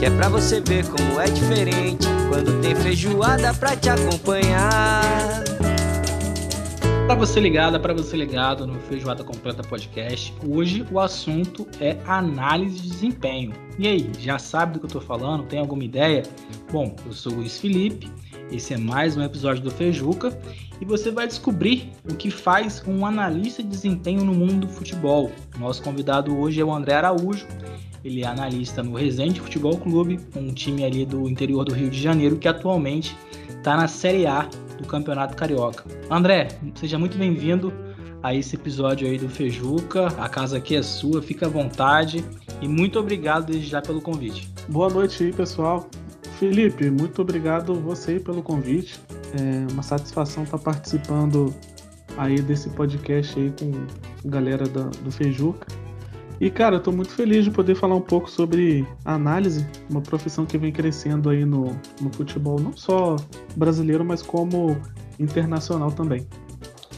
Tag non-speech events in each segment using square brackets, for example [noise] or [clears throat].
que é pra você ver como é diferente quando tem feijoada pra te acompanhar. Para você ligada, para você ligado no Feijoada Completa Podcast, hoje o assunto é análise de desempenho. E aí, já sabe do que eu estou falando? Tem alguma ideia? Bom, eu sou o Luiz Felipe, esse é mais um episódio do Feijuca e você vai descobrir o que faz um analista de desempenho no mundo do futebol. Nosso convidado hoje é o André Araújo, ele é analista no Resende Futebol Clube, um time ali do interior do Rio de Janeiro que atualmente está na Série A do Campeonato Carioca. André, seja muito bem-vindo a esse episódio aí do Fejuca. A casa aqui é sua, fica à vontade e muito obrigado desde já pelo convite. Boa noite aí, pessoal. Felipe, muito obrigado você pelo convite. É uma satisfação estar participando aí desse podcast aí com a galera da, do Fejuca. E, cara, eu tô muito feliz de poder falar um pouco sobre análise, uma profissão que vem crescendo aí no, no futebol, não só brasileiro, mas como internacional também.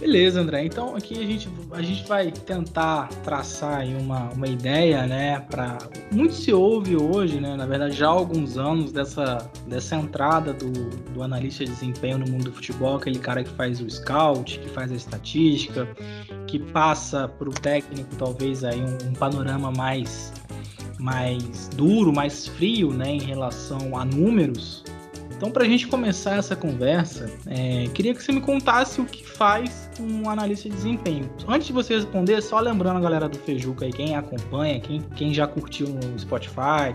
Beleza, André. Então aqui a gente, a gente vai tentar traçar uma, uma ideia, né? Para muito se ouve hoje, né? Na verdade, já há alguns anos dessa, dessa entrada do, do analista de desempenho no mundo do futebol, aquele cara que faz o scout, que faz a estatística, que passa para o técnico talvez aí um, um panorama mais mais duro, mais frio, né, em relação a números, então, para a gente começar essa conversa, é, queria que você me contasse o que faz um analista de desempenho. Antes de você responder, só lembrando a galera do Fejuca aí, quem acompanha, quem, quem já curtiu no Spotify,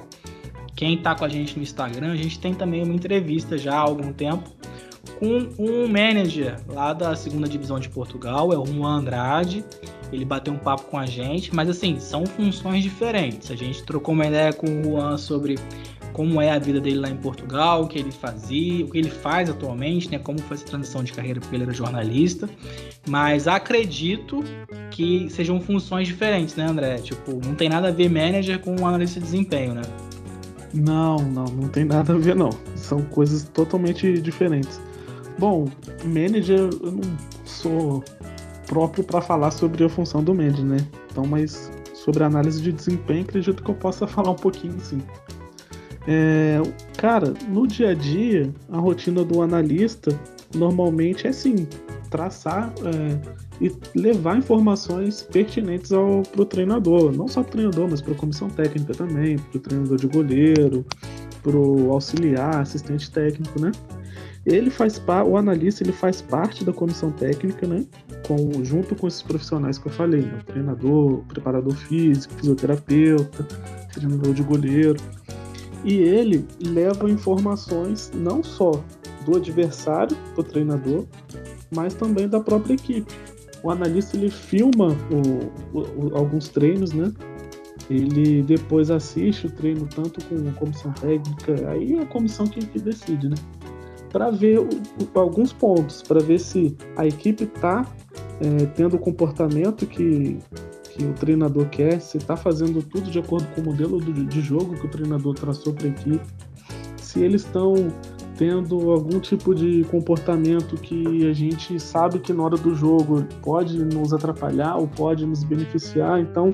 quem está com a gente no Instagram, a gente tem também uma entrevista já há algum tempo com um manager lá da segunda divisão de Portugal, é o Juan Andrade. Ele bateu um papo com a gente, mas assim, são funções diferentes. A gente trocou uma ideia com o Juan sobre como é a vida dele lá em Portugal, o que ele fazia, o que ele faz atualmente, né? Como foi essa transição de carreira porque ele era jornalista. Mas acredito que sejam funções diferentes, né, André? Tipo, não tem nada a ver manager com analista de desempenho, né? Não, não, não tem nada a ver não. São coisas totalmente diferentes. Bom, manager eu não sou próprio para falar sobre a função do manager, né? Então, mas sobre análise de desempenho, acredito que eu possa [laughs] falar um pouquinho, sim. É, cara, no dia a dia, a rotina do analista normalmente é assim: traçar é, e levar informações pertinentes ao, pro treinador, não só pro treinador, mas para a comissão técnica também, pro treinador de goleiro, pro auxiliar, assistente técnico, né? Ele faz o analista ele faz parte da comissão técnica, né? Com, junto com esses profissionais que eu falei, né? treinador, preparador físico, fisioterapeuta, treinador de goleiro e ele leva informações não só do adversário, do treinador, mas também da própria equipe. O analista ele filma o, o, o, alguns treinos, né? Ele depois assiste o treino tanto com a comissão técnica, aí é a comissão que, que decide, né? Para ver alguns pontos, para ver se a equipe está é, tendo o comportamento que, que o treinador quer, se está fazendo tudo de acordo com o modelo de jogo que o treinador traçou para a equipe, se eles estão tendo algum tipo de comportamento que a gente sabe que na hora do jogo pode nos atrapalhar ou pode nos beneficiar. Então,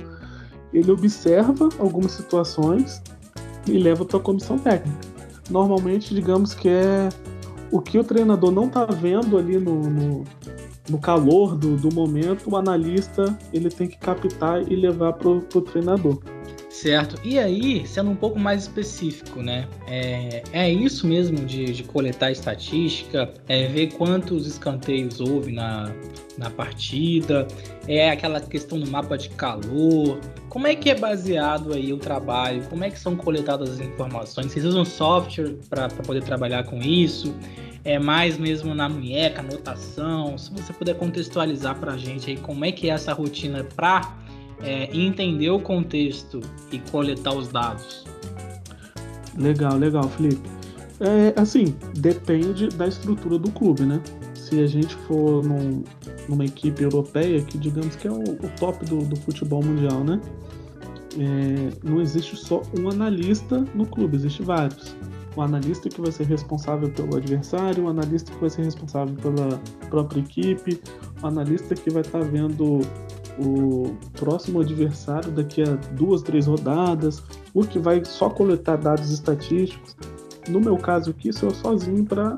ele observa algumas situações e leva para a comissão técnica. Normalmente, digamos que é o que o treinador não está vendo ali no, no, no calor do, do momento, o analista ele tem que captar e levar para o treinador. Certo. E aí, sendo um pouco mais específico, né? É, é isso mesmo de, de coletar estatística, é ver quantos escanteios houve na, na partida, é aquela questão do mapa de calor. Como é que é baseado aí o trabalho? Como é que são coletadas as informações? Vocês usam software para poder trabalhar com isso? é mais mesmo na munheca, anotação. Se você puder contextualizar para a gente aí como é que é essa rotina para é, entender o contexto e coletar os dados. Legal, legal, Felipe. É, assim, depende da estrutura do clube, né? Se a gente for num, numa equipe europeia, que digamos que é o, o top do, do, futebol mundial, né? É, não existe só um analista no clube, existe vários. Um analista que vai ser responsável pelo adversário, um analista que vai ser responsável pela própria equipe, um analista que vai estar tá vendo o próximo adversário daqui a duas, três rodadas, o que vai só coletar dados estatísticos. No meu caso aqui, sou eu sozinho para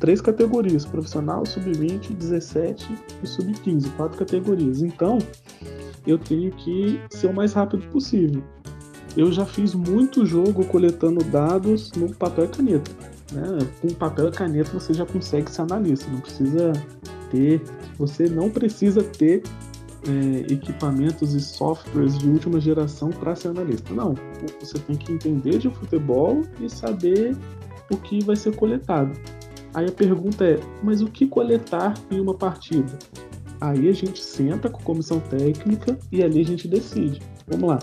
três categorias: profissional, sub-20, 17 e sub-15, quatro categorias. Então, eu tenho que ser o mais rápido possível. Eu já fiz muito jogo coletando dados no papel e caneta. Né? Com papel e caneta você já consegue ser analista, não precisa ter, você não precisa ter é, equipamentos e softwares de última geração para ser analista. Não, você tem que entender de futebol e saber o que vai ser coletado. Aí a pergunta é: mas o que coletar em uma partida? Aí a gente senta com a comissão técnica e ali a gente decide. Vamos lá.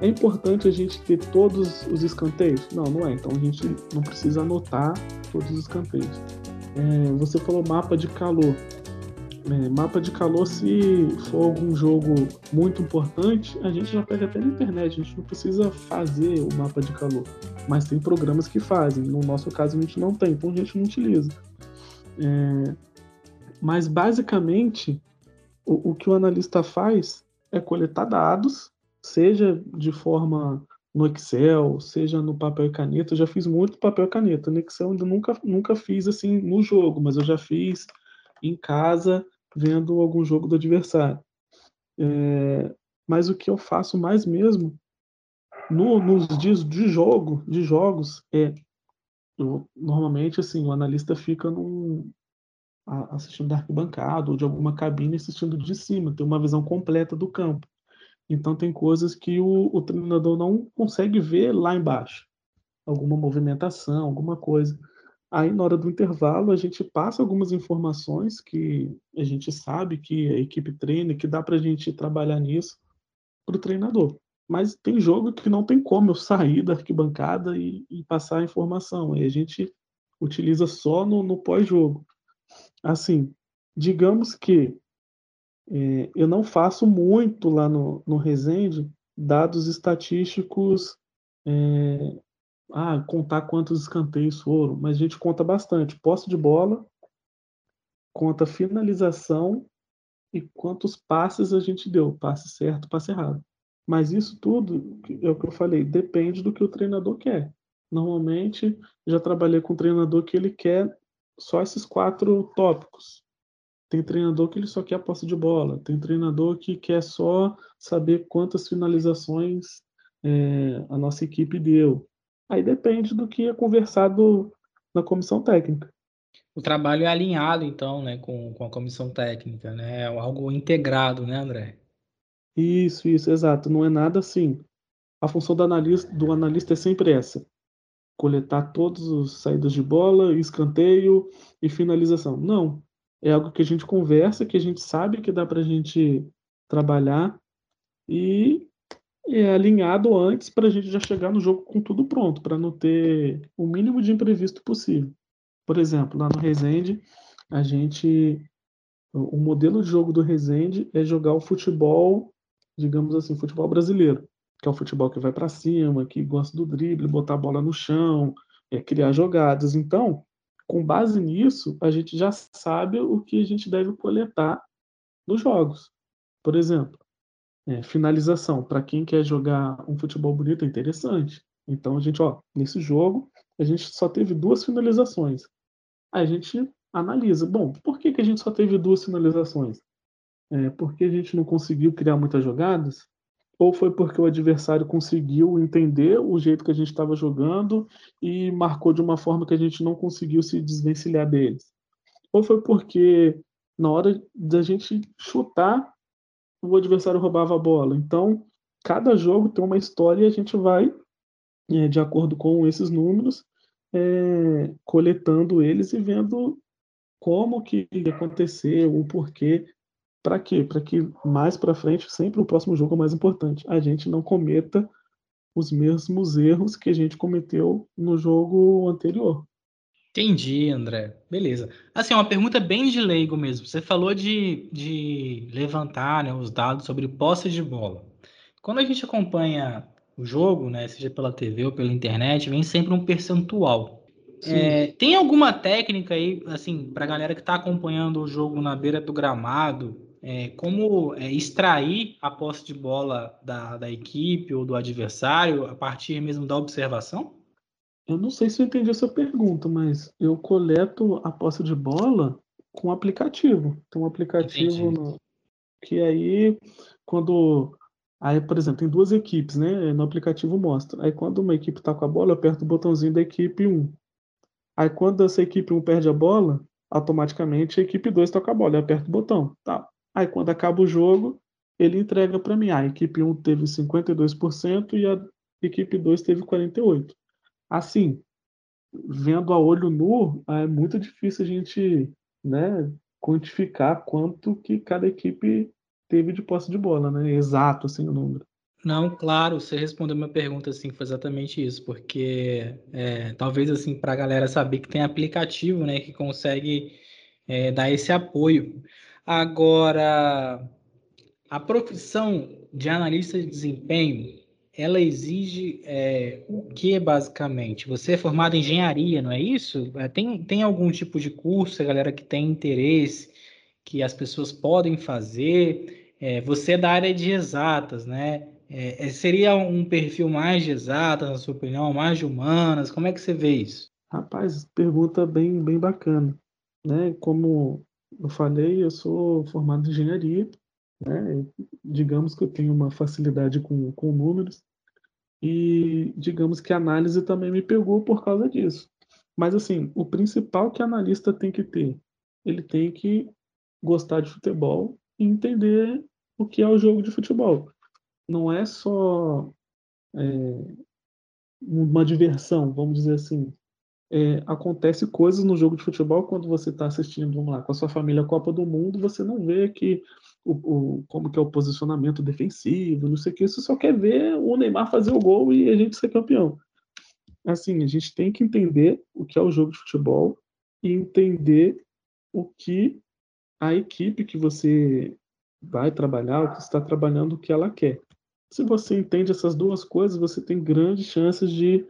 É importante a gente ter todos os escanteios? Não, não é. Então a gente não precisa anotar todos os escanteios. É, você falou mapa de calor. É, mapa de calor, se for algum jogo muito importante, a gente já pega até na internet, a gente não precisa fazer o mapa de calor. Mas tem programas que fazem, no nosso caso a gente não tem, então a gente não utiliza. É, mas basicamente, o, o que o analista faz é coletar dados, seja de forma no Excel, seja no papel e caneta. Eu já fiz muito papel e caneta. No Excel eu nunca, nunca fiz assim no jogo, mas eu já fiz em casa vendo algum jogo do adversário. É, mas o que eu faço mais mesmo no, nos dias de jogo, de jogos, é eu, normalmente assim o analista fica num, assistindo da arquibancada ou de alguma cabine assistindo de cima, tem uma visão completa do campo. Então tem coisas que o, o treinador não consegue ver lá embaixo, alguma movimentação, alguma coisa. Aí, na hora do intervalo, a gente passa algumas informações que a gente sabe que a equipe treina, que dá para a gente trabalhar nisso para o treinador. Mas tem jogo que não tem como eu sair da arquibancada e, e passar a informação. Aí a gente utiliza só no, no pós-jogo. Assim, digamos que é, eu não faço muito lá no, no Resende dados estatísticos é, ah, contar quantos escanteios foram, mas a gente conta bastante. Posse de bola, conta finalização e quantos passes a gente deu, passe certo, passe errado. Mas isso tudo, é o que eu falei, depende do que o treinador quer. Normalmente, já trabalhei com um treinador que ele quer só esses quatro tópicos. Tem treinador que ele só quer a posse de bola. Tem treinador que quer só saber quantas finalizações é, a nossa equipe deu. Aí depende do que é conversado na comissão técnica. O trabalho é alinhado, então, né, com, com a comissão técnica, né? É algo integrado, né, André? Isso, isso, exato. Não é nada assim. A função do analista, do analista é sempre essa: coletar todos os saídas de bola, escanteio e finalização. Não. É algo que a gente conversa, que a gente sabe que dá para a gente trabalhar e é alinhado antes para a gente já chegar no jogo com tudo pronto, para não ter o mínimo de imprevisto possível. Por exemplo, lá no Resende, a gente. O modelo de jogo do Resende é jogar o futebol, digamos assim, futebol brasileiro, que é o futebol que vai para cima, que gosta do drible, botar a bola no chão, é, criar jogadas. Então, com base nisso, a gente já sabe o que a gente deve coletar nos jogos. Por exemplo, é, finalização, para quem quer jogar um futebol bonito, é interessante. Então a gente, ó, nesse jogo, a gente só teve duas finalizações. Aí a gente analisa, bom, por que, que a gente só teve duas finalizações? É, porque a gente não conseguiu criar muitas jogadas? Ou foi porque o adversário conseguiu entender o jeito que a gente estava jogando e marcou de uma forma que a gente não conseguiu se desvencilhar deles? Ou foi porque na hora da gente chutar o adversário roubava a bola. Então, cada jogo tem uma história e a gente vai, é, de acordo com esses números, é, coletando eles e vendo como que aconteceu, o porquê, para quê? Para que mais para frente, sempre o próximo jogo é mais importante, a gente não cometa os mesmos erros que a gente cometeu no jogo anterior. Entendi, André. Beleza. Assim, uma pergunta bem de leigo mesmo. Você falou de, de levantar né, os dados sobre posse de bola. Quando a gente acompanha o jogo, né, seja pela TV ou pela internet, vem sempre um percentual. É, tem alguma técnica aí, assim, para a galera que está acompanhando o jogo na beira do gramado, é, como é, extrair a posse de bola da, da equipe ou do adversário a partir mesmo da observação? Eu não sei se eu entendi essa pergunta, mas eu coleto a posse de bola com aplicativo. Tem um aplicativo no, que aí, quando. Aí, por exemplo, tem duas equipes, né? No aplicativo mostra. Aí, quando uma equipe está com a bola, eu aperto o botãozinho da equipe 1. Aí, quando essa equipe 1 perde a bola, automaticamente a equipe 2 toca a bola. Eu aperto o botão. Tá. Aí, quando acaba o jogo, ele entrega para mim. Ah, a equipe 1 teve 52% e a equipe 2 teve 48%. Assim, vendo a olho nu, é muito difícil a gente né, quantificar quanto que cada equipe teve de posse de bola, né? Exato, assim, o número. Não, claro, você respondeu minha pergunta, assim, foi exatamente isso, porque é, talvez, assim, para a galera saber que tem aplicativo, né, que consegue é, dar esse apoio. Agora, a profissão de analista de desempenho, ela exige é, o que basicamente? Você é formado em engenharia, não é isso? É, tem, tem algum tipo de curso, a galera que tem interesse, que as pessoas podem fazer? É, você é da área de exatas, né? É, é, seria um perfil mais de exatas, na sua opinião, mais de humanas? Como é que você vê isso? Rapaz, pergunta bem, bem bacana. Né? Como eu falei, eu sou formado em engenharia, né? Digamos que eu tenho uma facilidade com, com números e digamos que a análise também me pegou por causa disso. Mas assim, o principal que analista tem que ter, ele tem que gostar de futebol e entender o que é o jogo de futebol. Não é só é, uma diversão, vamos dizer assim. É, acontece coisas no jogo de futebol quando você está assistindo, vamos lá, com a sua família a Copa do Mundo, você não vê que o, o, como que é o posicionamento defensivo, não sei o que, você só quer ver o Neymar fazer o gol e a gente ser campeão. Assim, a gente tem que entender o que é o jogo de futebol e entender o que a equipe que você vai trabalhar, o que está trabalhando, o que ela quer. Se você entende essas duas coisas, você tem grandes chances de,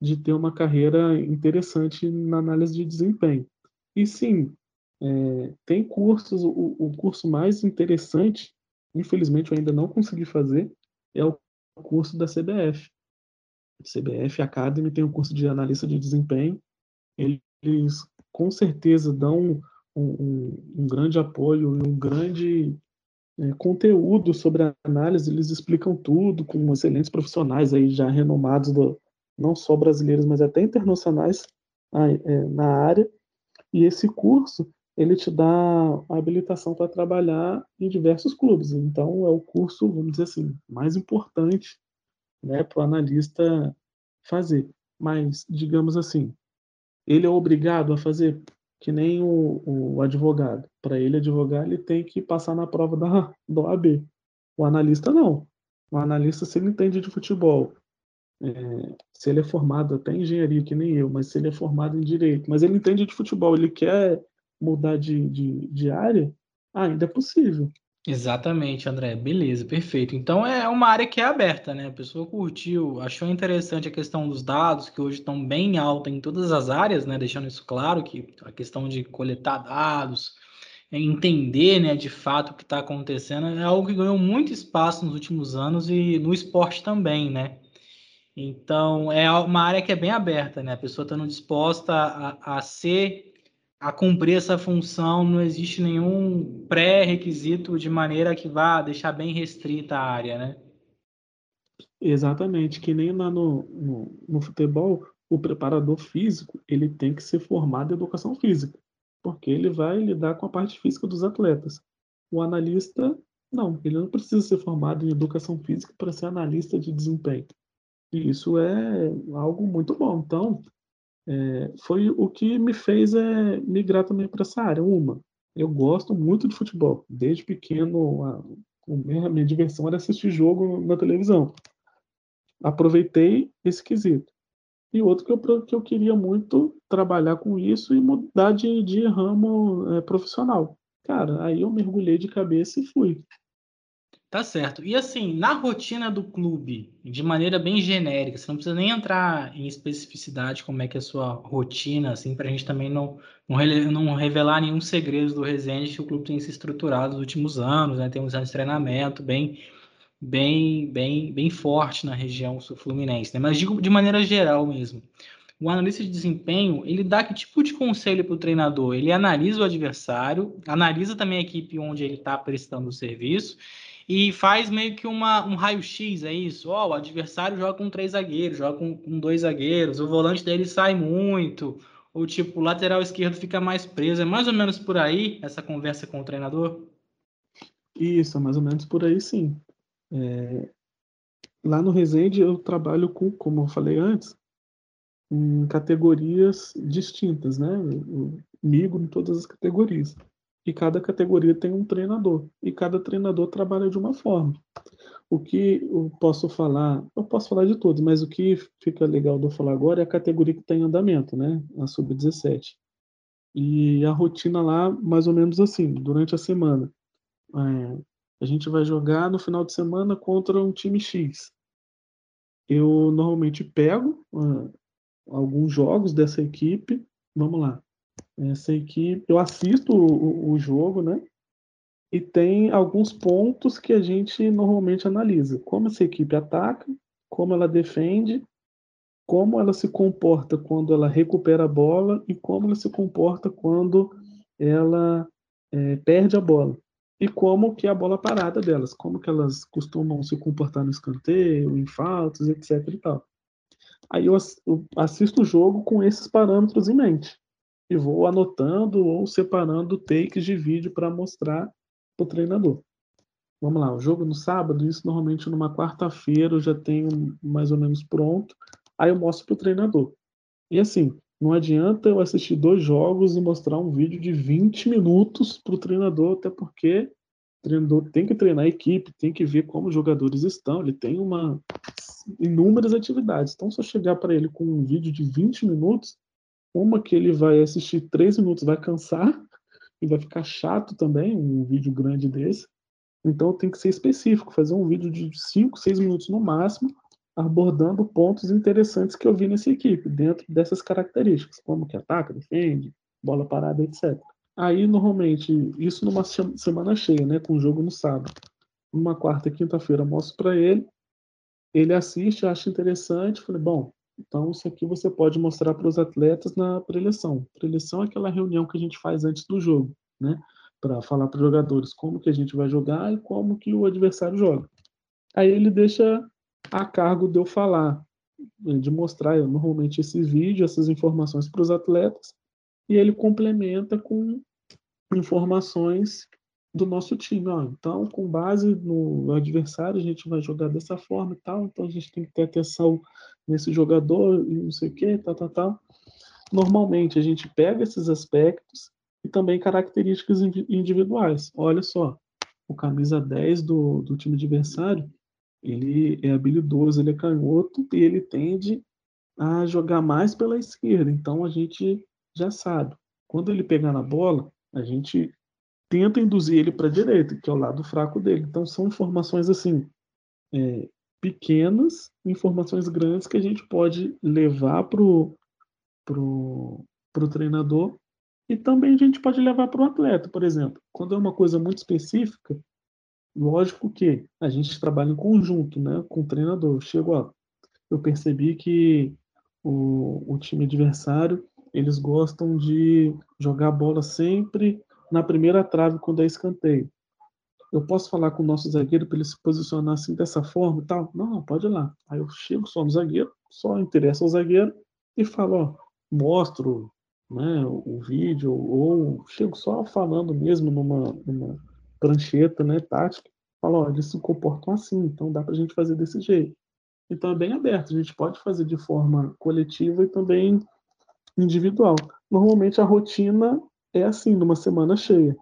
de ter uma carreira interessante na análise de desempenho. E sim, é, tem cursos, o, o, curso mais interessante, infelizmente eu ainda não consegui fazer, é o curso da CBF. CBF Academy tem o um curso de analista de desempenho. Eles com certeza dão um, um, um grande apoio e um grande é, conteúdo sobre a análise. Eles explicam tudo com excelentes profissionais aí já renomados, do, não só brasileiros, mas até internacionais é, na área. E esse curso ele te dá a habilitação para trabalhar em diversos clubes. Então, é o curso, vamos dizer assim, mais importante né, para o analista fazer. Mas, digamos assim, ele é obrigado a fazer que nem o, o advogado. Para ele advogar, ele tem que passar na prova da, da OAB. O analista não. O analista, se ele entende de futebol, é, se ele é formado até em engenharia, que nem eu, mas se ele é formado em direito, mas ele entende de futebol, ele quer mudar de, de, de área, ainda é possível. Exatamente, André. Beleza, perfeito. Então é uma área que é aberta, né? A pessoa curtiu, achou interessante a questão dos dados, que hoje estão bem alta em todas as áreas, né? Deixando isso claro, que a questão de coletar dados, é entender, né, de fato o que está acontecendo, é algo que ganhou muito espaço nos últimos anos e no esporte também, né? Então é uma área que é bem aberta, né? A pessoa estando disposta a, a ser a cumprir essa função, não existe nenhum pré-requisito de maneira que vá deixar bem restrita a área, né? Exatamente, que nem lá no, no, no futebol, o preparador físico ele tem que ser formado em educação física, porque ele vai lidar com a parte física dos atletas. O analista, não, ele não precisa ser formado em educação física para ser analista de desempenho. E isso é algo muito bom. Então, é, foi o que me fez é, migrar também para essa área. Uma, eu gosto muito de futebol. Desde pequeno, a, a minha diversão era assistir jogo na televisão. Aproveitei esse quesito. e outro que eu, que eu queria muito trabalhar com isso e mudar de, de ramo é, profissional. Cara, aí eu mergulhei de cabeça e fui. Tá certo. E assim, na rotina do clube, de maneira bem genérica, você não precisa nem entrar em especificidade como é que é a sua rotina, assim, para a gente também não, não, revelar nenhum segredo do Resende que o clube tem se estruturado nos últimos anos, né? Tem uns anos de treinamento bem, bem, bem, bem forte na região sul-fluminense, né? Mas digo de maneira geral mesmo. O analista de desempenho, ele dá que tipo de conselho para o treinador? Ele analisa o adversário, analisa também a equipe onde ele está prestando o serviço e faz meio que uma, um raio-x, é isso? Ó, oh, o adversário joga com três zagueiros, joga com, com, dois zagueiros, o volante dele sai muito, ou tipo, o lateral esquerdo fica mais preso. É mais ou menos por aí essa conversa com o treinador? Isso, mais ou menos por aí sim. É... Lá no Resende eu trabalho com, como eu falei antes, em categorias distintas, né? Eu migro em todas as categorias e cada categoria tem um treinador e cada treinador trabalha de uma forma. O que eu posso falar, eu posso falar de todos, mas o que fica legal de eu falar agora é a categoria que tem andamento, né? A sub-17. E a rotina lá, mais ou menos assim, durante a semana. É, a gente vai jogar no final de semana contra um time X. Eu normalmente pego uh, alguns jogos dessa equipe. Vamos lá. Essa equipe, eu assisto o, o jogo, né? E tem alguns pontos que a gente normalmente analisa. Como essa equipe ataca, como ela defende, como ela se comporta quando ela recupera a bola e como ela se comporta quando ela é, perde a bola. E como que é a bola parada delas, como que elas costumam se comportar no escanteio, em faltas, etc e tal. Aí eu assisto o jogo com esses parâmetros em mente e vou anotando ou separando takes de vídeo para mostrar para o treinador. Vamos lá, o jogo no sábado, isso normalmente numa quarta-feira eu já tenho mais ou menos pronto, aí eu mostro para o treinador. E assim, não adianta eu assistir dois jogos e mostrar um vídeo de 20 minutos para o treinador, até porque o treinador tem que treinar a equipe, tem que ver como os jogadores estão, ele tem uma inúmeras atividades. Então, se eu chegar para ele com um vídeo de 20 minutos, uma que ele vai assistir três minutos, vai cansar [laughs] e vai ficar chato também, um vídeo grande desse. Então tem que ser específico, fazer um vídeo de cinco, seis minutos no máximo, abordando pontos interessantes que eu vi nessa equipe, dentro dessas características, como que ataca, defende, bola parada, etc. Aí, normalmente, isso numa semana cheia, né, com o jogo no sábado. Numa quarta quinta-feira, mostro para ele, ele assiste, acha interessante, falei, bom, então, isso aqui você pode mostrar para os atletas na preleção. Preleção é aquela reunião que a gente faz antes do jogo, né? Para falar para os jogadores como que a gente vai jogar e como que o adversário joga. Aí ele deixa a cargo de eu falar, de mostrar normalmente esse vídeo, essas informações para os atletas, e ele complementa com informações do nosso time. Ó. Então, com base no adversário, a gente vai jogar dessa forma e tal. Então, a gente tem que ter atenção nesse jogador e não sei o que, tal, tal, tal. Normalmente, a gente pega esses aspectos e também características individuais. Olha só, o camisa 10 do, do time adversário, ele é habilidoso, ele é canhoto e ele tende a jogar mais pela esquerda. Então, a gente já sabe. Quando ele pegar na bola, a gente tenta induzir ele para a direita, que é o lado fraco dele. Então são informações assim é, pequenas, informações grandes que a gente pode levar pro pro, pro treinador e também a gente pode levar para o atleta, por exemplo. Quando é uma coisa muito específica, lógico que a gente trabalha em conjunto, né, com o treinador. Chego, ó, eu percebi que o, o time adversário eles gostam de jogar a bola sempre na primeira trave quando é escanteio. Eu posso falar com o nosso zagueiro para ele se posicionar assim dessa forma e tal? Não, não, pode ir lá. Aí eu chego só no zagueiro, só interessa ao zagueiro e falo, ó, mostro né, o vídeo, ou chego só falando mesmo numa, numa prancheta né, tática, falo, ó, eles se comportam assim, então dá para a gente fazer desse jeito. Então é bem aberto, a gente pode fazer de forma coletiva e também individual. Normalmente a rotina é assim, numa semana cheia.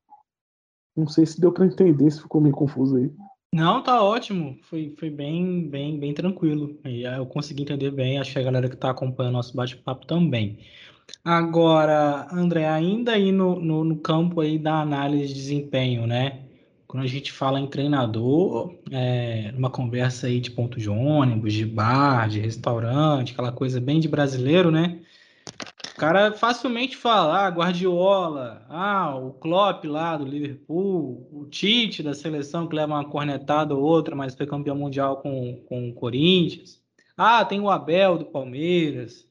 Não sei se deu para entender, se ficou meio confuso aí. Não, tá ótimo. Foi, foi bem, bem, bem tranquilo. E eu consegui entender bem. Acho que a galera que está acompanhando nosso bate-papo também. Agora, André, ainda aí no, no, no, campo aí da análise de desempenho, né? Quando a gente fala em treinador, é, numa conversa aí de ponto de ônibus, de bar, de restaurante, aquela coisa bem de brasileiro, né? Cara facilmente fala, ah, Guardiola, ah, o Klopp lá do Liverpool, o Tite da seleção que leva uma cornetada ou outra, mas foi campeão mundial com, com o Corinthians. Ah, tem o Abel do Palmeiras,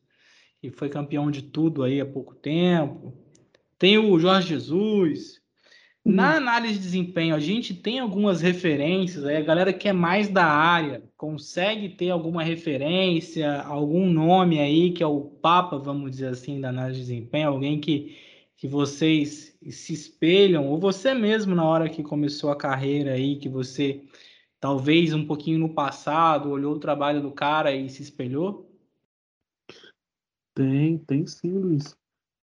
que foi campeão de tudo aí há pouco tempo. Tem o Jorge Jesus. Na uhum. análise de desempenho, a gente tem algumas referências, aí a galera que é mais da área consegue ter alguma referência, algum nome aí que é o papa, vamos dizer assim, da análise de desempenho, alguém que, que vocês se espelham, ou você mesmo na hora que começou a carreira aí, que você talvez um pouquinho no passado olhou o trabalho do cara e se espelhou? Tem, tem sim, Luiz.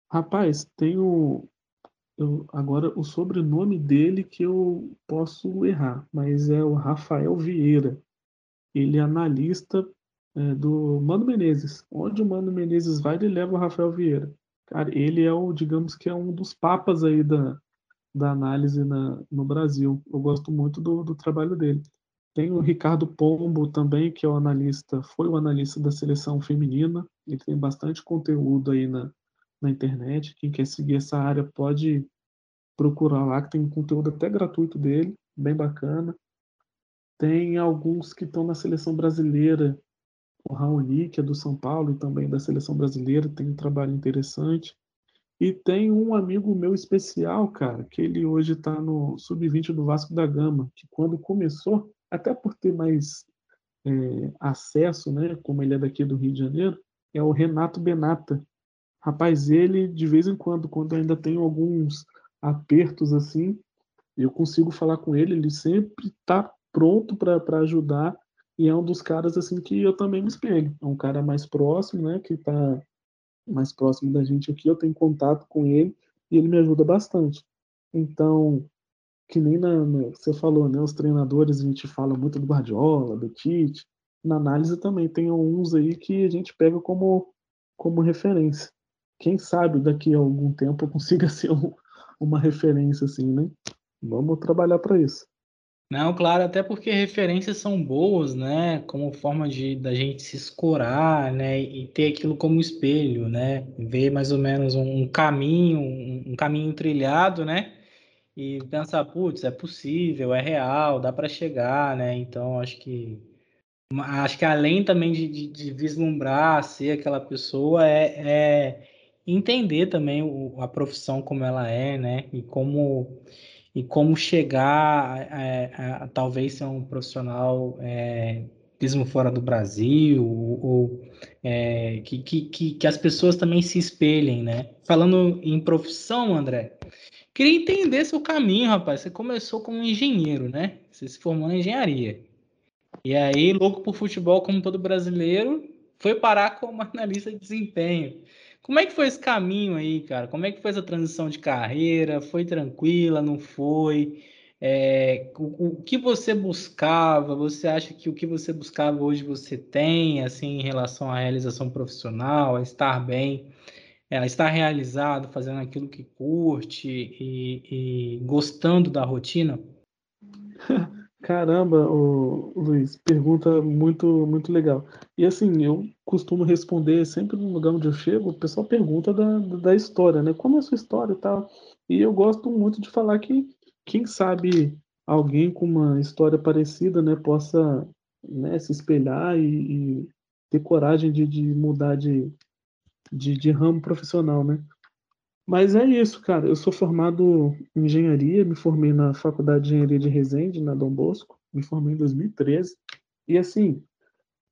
Rapaz, tem o, eu, agora o sobrenome dele que eu posso errar, mas é o Rafael Vieira. Ele é analista é, do Mano Menezes. Onde o Mano Menezes vai, ele leva o Rafael Vieira. Cara, ele é o, digamos que é um dos papas aí da, da análise na, no Brasil. Eu gosto muito do, do trabalho dele. Tem o Ricardo Pombo também, que é o analista, foi o analista da seleção feminina. Ele tem bastante conteúdo aí na, na internet. Quem quer seguir essa área pode procurar lá, que tem conteúdo até gratuito dele, bem bacana. Tem alguns que estão na seleção brasileira, o Raoni, que é do São Paulo e também da seleção brasileira, tem um trabalho interessante. E tem um amigo meu especial, cara, que ele hoje está no sub-20 do Vasco da Gama, que quando começou, até por ter mais é, acesso, né, como ele é daqui do Rio de Janeiro, é o Renato Benata. Rapaz, ele, de vez em quando, quando ainda tem alguns apertos assim, eu consigo falar com ele, ele sempre está pronto para ajudar e é um dos caras assim que eu também me espelho. É um cara mais próximo, né, que está mais próximo da gente aqui, eu tenho contato com ele e ele me ajuda bastante. Então, que nem na, na, você falou, né? Os treinadores, a gente fala muito do Guardiola, do Tite. Na análise também tem uns aí que a gente pega como, como referência. Quem sabe daqui a algum tempo eu consiga [laughs] ser um, uma referência assim, né? Vamos trabalhar para isso. Não, claro, até porque referências são boas, né? Como forma de da gente se escorar, né? E ter aquilo como espelho, né? Ver mais ou menos um caminho, um, caminho trilhado, né? e pensar, putz, é possível, é real, dá para chegar, né? Então acho que acho que além também de, de, de vislumbrar ser aquela pessoa é, é entender também o, a profissão como ela é, né? E como e como chegar a, a, a talvez ser um profissional é, mesmo fora do Brasil, ou, ou é, que, que, que as pessoas também se espelhem, né? Falando em profissão, André, Queria entender seu caminho, rapaz. Você começou como engenheiro, né? Você se formou na engenharia. E aí, louco por futebol, como todo brasileiro, foi parar como [laughs] analista de desempenho. Como é que foi esse caminho aí, cara? Como é que foi essa transição de carreira? Foi tranquila? Não foi? É, o, o, que você buscava? Você acha que o que você buscava hoje você tem, assim, em relação à realização profissional, a estar bem ela está realizado, fazendo aquilo que curte e, e gostando da rotina? [laughs] Caramba, Luiz, pergunta muito, muito legal. E assim, eu costumo responder sempre no lugar onde eu chego, o pessoal pergunta da, da história, né? Como é a sua história e tal. E eu gosto muito de falar que, quem sabe, alguém com uma história parecida, né, possa né, se espelhar e, e ter coragem de, de mudar de, de, de ramo profissional, né? Mas é isso, cara. Eu sou formado em engenharia, me formei na Faculdade de Engenharia de Resende, na Dom Bosco, me formei em 2013. E assim,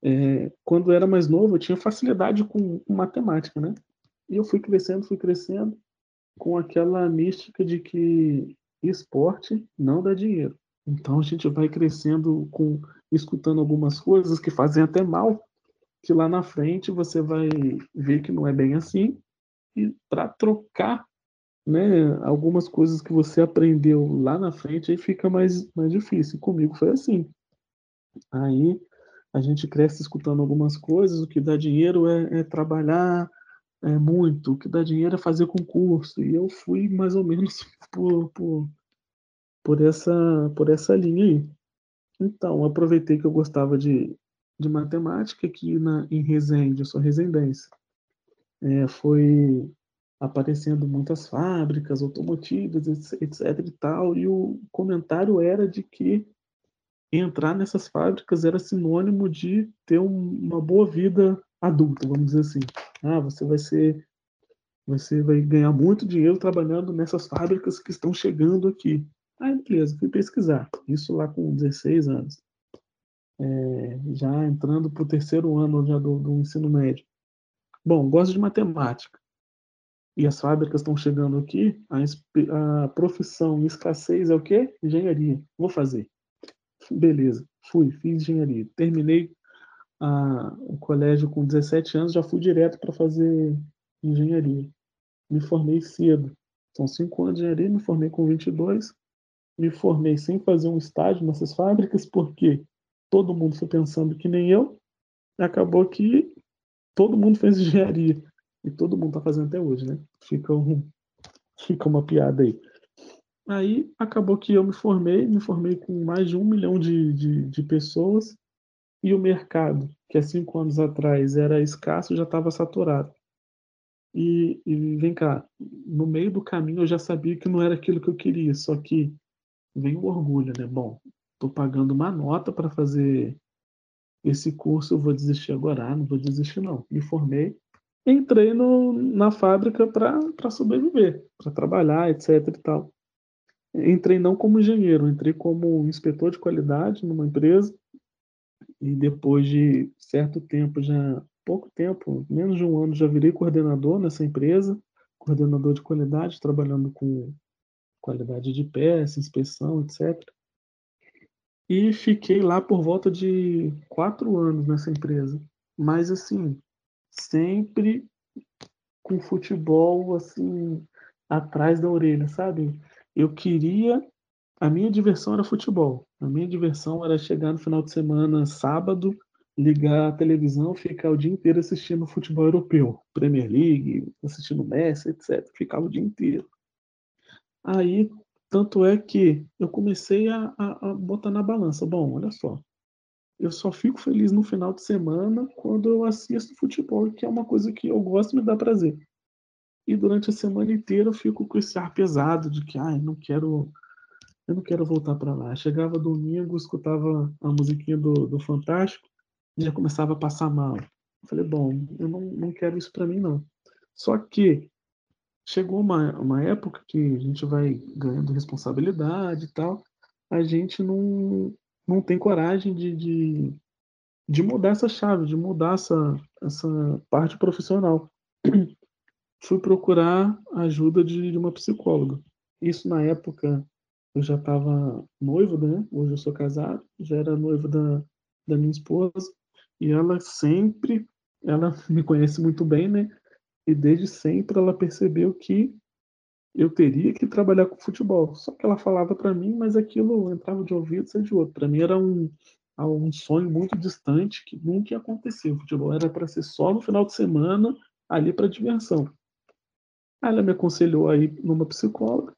é, quando eu era mais novo, eu tinha facilidade com, com, matemática, né? E eu fui crescendo, fui crescendo com aquela mística de que esporte não dá dinheiro. Então a gente vai crescendo com escutando algumas coisas que fazem até mal, que lá na frente você vai ver que não é bem assim. Para trocar né, algumas coisas que você aprendeu lá na frente aí fica mais, mais difícil. Comigo foi assim. Aí a gente cresce escutando algumas coisas, o que dá dinheiro é, é trabalhar é, muito, o que dá dinheiro é fazer concurso. E eu fui mais ou menos [laughs] por, por, por, essa, por essa linha aí. Então, aproveitei que eu gostava de, de matemática aqui na, em Resende, eu sou resendense. É, foi aparecendo muitas fábricas automotivas, etc e tal, e o comentário era de que entrar nessas fábricas era sinônimo de ter um, uma boa vida adulta, vamos dizer assim. Ah, você vai ser você vai ganhar muito dinheiro trabalhando nessas fábricas que estão chegando aqui. Aí, beleza, fui pesquisar. Isso lá com 16 anos. É, já entrando para o terceiro ano já do, do ensino médio. Bom, gosto de matemática. E as fábricas estão chegando aqui, a, a profissão escassez é o quê? Engenharia. Vou fazer. Beleza, fui, fiz engenharia. Terminei a, o colégio com 17 anos, já fui direto para fazer engenharia. Me formei cedo. São cinco anos de engenharia, me formei com 22. Me formei sem fazer um estágio nessas fábricas, porque todo mundo foi pensando que nem eu. Acabou que todo mundo fez engenharia. E todo mundo está fazendo até hoje, né? Fica, um, fica uma piada aí. Aí acabou que eu me formei, me formei com mais de um milhão de, de, de pessoas e o mercado, que há cinco anos atrás era escasso, já estava saturado. E, e, vem cá, no meio do caminho eu já sabia que não era aquilo que eu queria, só que vem o orgulho, né? Bom, estou pagando uma nota para fazer esse curso, eu vou desistir agora? Ah, não vou desistir não. Me formei, entrei no, na fábrica para sobreviver, para trabalhar, etc e tal. Entrei não como engenheiro, entrei como inspetor de qualidade numa empresa e depois de certo tempo, já pouco tempo, menos de um ano, já virei coordenador nessa empresa, coordenador de qualidade, trabalhando com qualidade de peça, inspeção, etc. E fiquei lá por volta de quatro anos nessa empresa. Mas assim, sempre com futebol assim atrás da orelha, sabe? Eu queria a minha diversão era futebol. A minha diversão era chegar no final de semana, sábado, ligar a televisão, ficar o dia inteiro assistindo futebol europeu, Premier League, assistindo Messi, etc. Ficava o dia inteiro. Aí, tanto é que eu comecei a, a, a botar na balança. Bom, olha só, eu só fico feliz no final de semana quando eu assisto futebol, que é uma coisa que eu gosto e me dá prazer. E durante a semana inteira eu fico com esse ar pesado de que, ai, não quero eu não quero voltar para lá. Chegava domingo, escutava a musiquinha do, do Fantástico e já começava a passar mal. Eu falei, bom, eu não, não quero isso para mim, não. Só que chegou uma, uma época que a gente vai ganhando responsabilidade e tal, a gente não, não tem coragem de, de, de mudar essa chave, de mudar essa, essa parte profissional. [clears throat] Fui procurar a ajuda de, de uma psicóloga. Isso na época eu já estava noivo, né? Hoje eu sou casado, já era noivo da, da minha esposa, e ela sempre, ela [laughs] me conhece muito bem, né? E desde sempre ela percebeu que eu teria que trabalhar com futebol. Só que ela falava para mim, mas aquilo entrava de ouvido e saia de outro. Para mim era um, um sonho muito distante que nunca ia acontecer. O futebol era para ser só no final de semana, ali para diversão. Aí ela me aconselhou aí numa psicóloga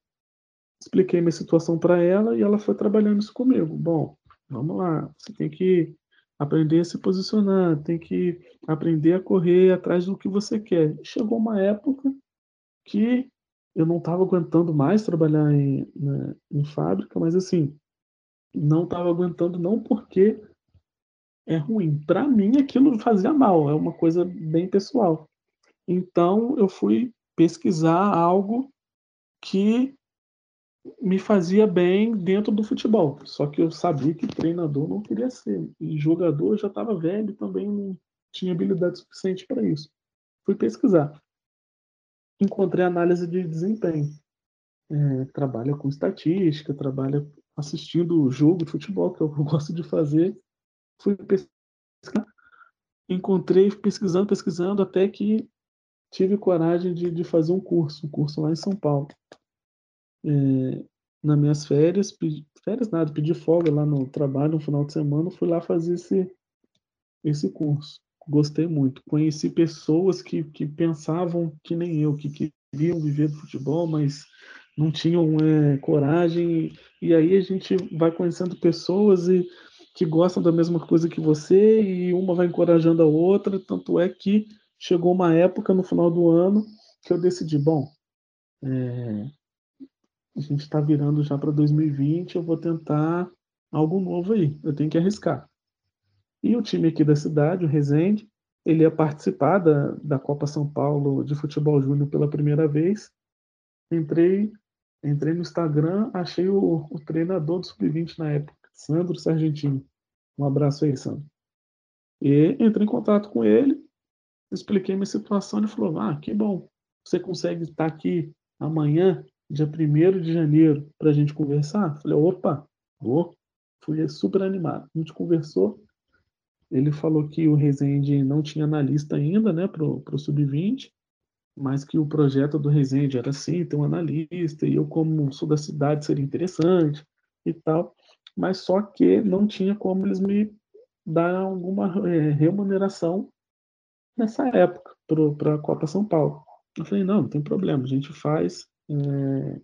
expliquei minha situação para ela e ela foi trabalhando isso comigo. Bom, vamos lá, você tem que aprender a se posicionar, tem que aprender a correr atrás do que você quer. Chegou uma época que eu não estava aguentando mais trabalhar em, né, em fábrica, mas assim, não estava aguentando não porque é ruim. Para mim, aquilo fazia mal, é uma coisa bem pessoal. Então, eu fui pesquisar algo que me fazia bem dentro do futebol. Só que eu sabia que treinador não queria ser. E jogador já estava velho também não tinha habilidade suficiente para isso. Fui pesquisar. Encontrei análise de desempenho. É, trabalha com estatística, trabalha assistindo o jogo de futebol, que é eu [laughs] gosto de fazer. Fui pesquisar. Encontrei pesquisando, pesquisando, até que tive coragem de, de fazer um curso, um curso lá em São Paulo. É, nas minhas férias, pedi, férias nada, pedi folga lá no trabalho no final de semana, fui lá fazer esse, esse curso. Gostei muito. Conheci pessoas que, que pensavam que nem eu, que queriam viver do futebol, mas não tinham é, coragem. E aí a gente vai conhecendo pessoas e que gostam da mesma coisa que você e uma vai encorajando a outra. Tanto é que chegou uma época no final do ano que eu decidi, bom, é, a gente está virando já para 2020, eu vou tentar algo novo aí, eu tenho que arriscar. E o time aqui da cidade, o Resende, ele ia participar da, da Copa São Paulo de Futebol Júnior pela primeira vez. Entrei, entrei no Instagram, achei o, o treinador do Sub-20 na época, Sandro Sargentini. Um abraço aí, Sandro. E entrei em contato com ele, expliquei minha situação, ele falou, ah, que bom, você consegue estar aqui amanhã, dia 1 de janeiro, para a gente conversar? Falei, opa, vou. Fui super animado. A gente conversou, ele falou que o Resende não tinha analista ainda, né, para o Sub-20, mas que o projeto do Resende era sim ter um analista, e eu, como sou da cidade, seria interessante e tal, mas só que não tinha como eles me dar alguma é, remuneração nessa época para a Copa São Paulo. Eu falei, não, não tem problema, a gente faz é,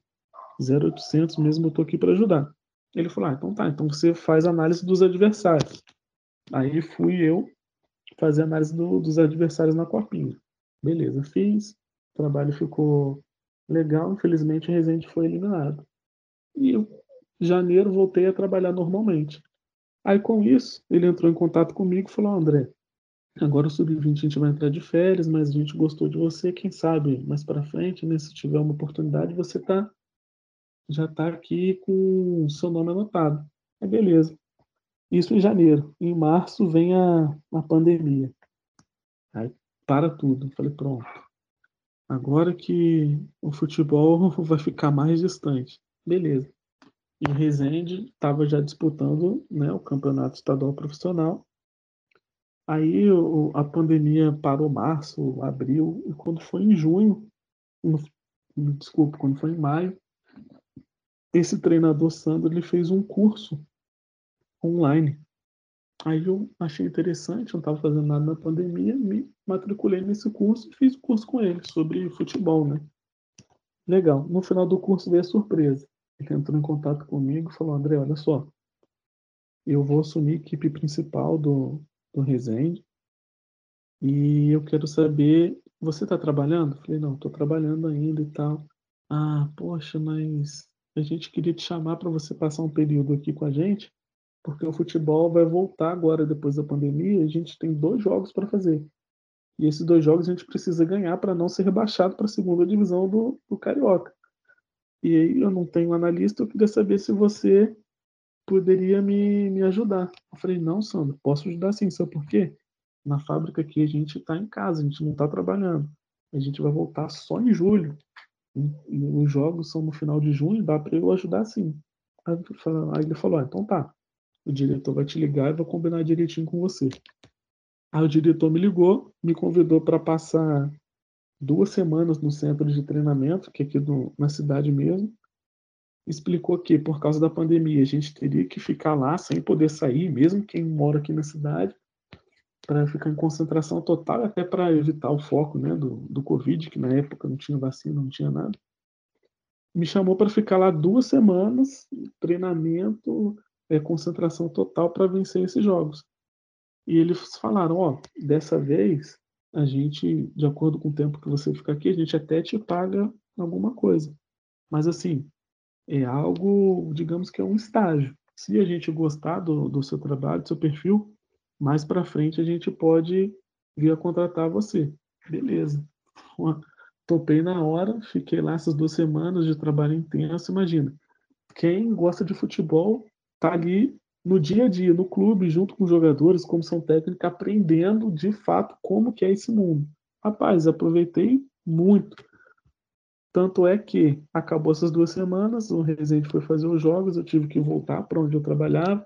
0800 mesmo, eu estou aqui para ajudar. Ele falou, ah, então tá, então você faz análise dos adversários. Aí fui eu fazer análise do, dos adversários na copinha. Beleza, fiz. O trabalho ficou legal. Infelizmente, o Resende foi eliminado. E em janeiro, voltei a trabalhar normalmente. Aí, com isso, ele entrou em contato comigo e falou: André, agora o Sub-20 a gente vai entrar de férias, mas a gente gostou de você. Quem sabe mais para frente, né, se tiver uma oportunidade, você tá, já está aqui com o seu nome anotado. Aí, beleza. Isso em janeiro. Em março vem a, a pandemia. Aí para tudo. Falei, pronto. Agora que o futebol [laughs] vai ficar mais distante. Beleza. E o Resende estava já disputando né, o campeonato estadual profissional. Aí o, a pandemia parou março, abril, e quando foi em junho, no, desculpa, quando foi em maio, esse treinador Sandro ele fez um curso online. Aí eu achei interessante, não estava fazendo nada na pandemia, me matriculei nesse curso e fiz o curso com ele sobre futebol, né? Legal. No final do curso veio a surpresa. Ele entrou em contato comigo e falou: André, olha só, eu vou assumir a equipe principal do, do Resende e eu quero saber, você está trabalhando? falei: não, estou trabalhando ainda e tal. Ah, poxa, mas a gente queria te chamar para você passar um período aqui com a gente porque o futebol vai voltar agora depois da pandemia. A gente tem dois jogos para fazer. E esses dois jogos a gente precisa ganhar para não ser rebaixado para a segunda divisão do, do Carioca. E aí eu não tenho analista, eu queria saber se você poderia me, me ajudar. Eu falei, não, Sandro, posso ajudar sim, sabe por quê? Na fábrica aqui a gente está em casa, a gente não está trabalhando. A gente vai voltar só em julho. E, os jogos são no final de junho, dá para eu ajudar sim. Aí ele falou, ah, então tá o diretor vai te ligar e vai combinar direitinho com você. Aí o diretor me ligou, me convidou para passar duas semanas no centro de treinamento, que é aqui do, na cidade mesmo. Explicou que por causa da pandemia a gente teria que ficar lá sem poder sair, mesmo quem mora aqui na cidade, para ficar em concentração total, até para evitar o foco né, do, do Covid, que na época não tinha vacina, não tinha nada. Me chamou para ficar lá duas semanas, treinamento, é, concentração total para vencer esses jogos. E eles falaram, ó, dessa vez a gente, de acordo com o tempo que você ficar aqui, a gente até te paga alguma coisa. Mas assim, é algo, digamos que é um estágio. Se a gente gostar do, do seu trabalho, do seu perfil, mais para frente a gente pode vir a contratar você. Beleza. Topei na hora, fiquei lá essas duas semanas de trabalho intenso. Imagina, quem gosta de futebol tá ali no dia a dia, no clube, junto com jogadores, comissão técnica, aprendendo de fato como que é esse mundo. Rapaz, aproveitei muito. Tanto é que acabou essas duas semanas, o Rezende foi fazer os jogos, eu tive que voltar para onde eu trabalhava.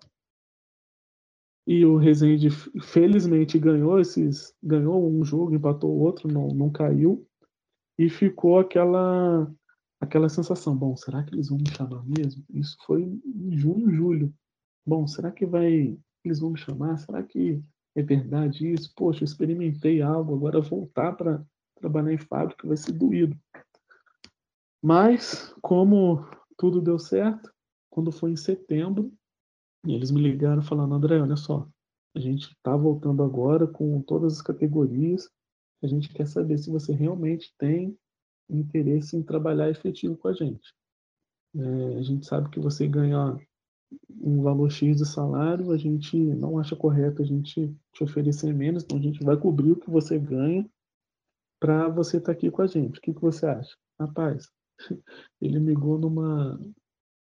E o Rezende felizmente ganhou esses, ganhou um jogo, empatou outro, não, não caiu. e ficou aquela aquela sensação, bom, será que eles vão me chamar mesmo? Isso foi em junho, julho. Bom, será que vai eles vão me chamar? Será que é verdade isso? Poxa, eu experimentei algo, agora voltar para trabalhar em fábrica vai ser doído. Mas, como tudo deu certo, quando foi em setembro, eles me ligaram falando, André, olha só, a gente está voltando agora com todas as categorias, a gente quer saber se você realmente tem interesse em trabalhar efetivo com a gente. É, a gente sabe que você ganha um valor X de salário, a gente não acha correto a gente te oferecer menos, então a gente vai cobrir o que você ganha para você estar tá aqui com a gente. O que, que você acha? Rapaz, [laughs] ele ligou numa,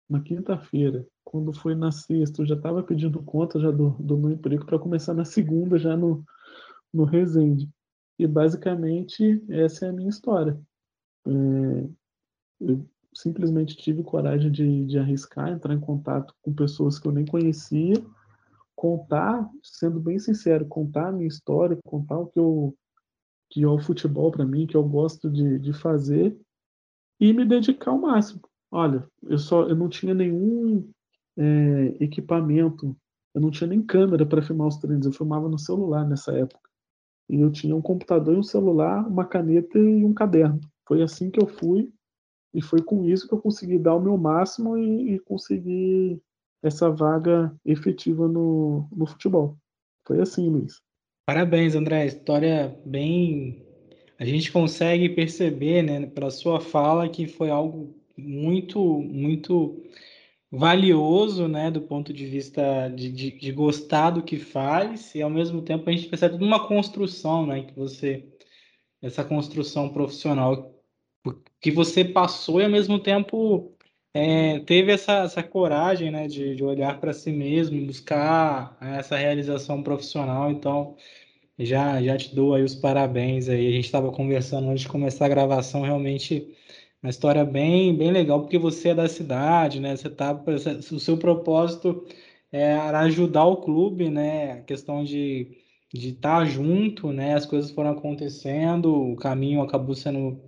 uma quinta-feira. Quando foi na sexta, eu já estava pedindo conta já do, do meu emprego para começar na segunda, já no, no Resende. E basicamente essa é a minha história. É, eu simplesmente tive coragem de, de arriscar, entrar em contato com pessoas que eu nem conhecia, contar, sendo bem sincero, contar a minha história, contar o que eu que é o futebol para mim, que eu gosto de, de fazer e me dedicar ao máximo. Olha, eu só eu não tinha nenhum é, equipamento, eu não tinha nem câmera para filmar os treinos, eu filmava no celular nessa época. E eu tinha um computador e um celular, uma caneta e um caderno. Foi assim que eu fui e foi com isso que eu consegui dar o meu máximo e, e conseguir essa vaga efetiva no, no futebol. Foi assim, Luiz. Parabéns, André. História bem. A gente consegue perceber, né, pela sua fala, que foi algo muito, muito valioso, né, do ponto de vista de, de, de gostar do que faz, e ao mesmo tempo a gente percebe uma construção, né, que você. Essa construção profissional que você passou e ao mesmo tempo é, teve essa, essa coragem né, de, de olhar para si mesmo, buscar né, essa realização profissional. Então, já, já te dou aí os parabéns aí. A gente estava conversando antes de começar a gravação, realmente uma história bem, bem legal, porque você é da cidade, né? Você tá, o seu propósito é ajudar o clube, né? A questão de de estar tá junto, né? As coisas foram acontecendo, o caminho acabou sendo